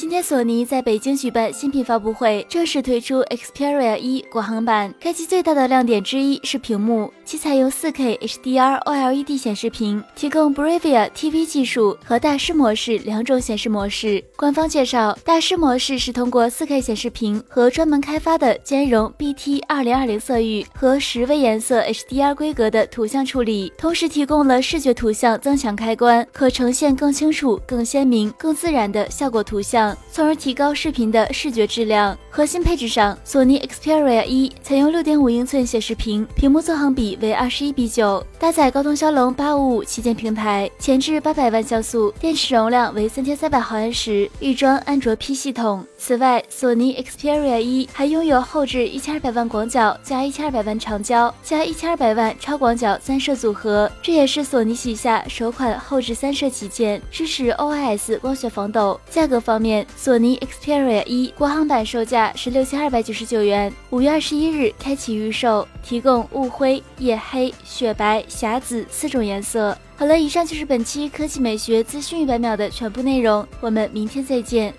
今天，索尼在北京举办新品发布会，正式推出 Xperia 一国行版。该机最大的亮点之一是屏幕，其采用 4K HDR OLED 显示屏，提供 Bravia TV 技术和大师模式两种显示模式。官方介绍，大师模式是通过 4K 显示屏和专门开发的兼容 BT 2020色域和十位颜色 HDR 规格的图像处理，同时提供了视觉图像增强开关，可呈现更清楚、更鲜明、更自然的效果图像。从而提高视频的视觉质量。核心配置上，索尼 Xperia 一采用6.5英寸显示屏，屏幕纵横比为21比9，搭载高通骁龙855旗舰平台，前置800万像素，电池容量为3300毫安时，预装安卓 P 系统。此外，索尼 Xperia 一还拥有后置1200万广角加1200万长焦加1200万超广角三摄组合，这也是索尼旗下首款后置三摄旗舰，支持 OIS 光学防抖。价格方面索尼 Xperia 一国行版售价是六千二百九十九元，五月二十一日开启预售，提供雾灰、夜黑、雪白、霞紫四种颜色。好了，以上就是本期科技美学资讯一百秒的全部内容，我们明天再见。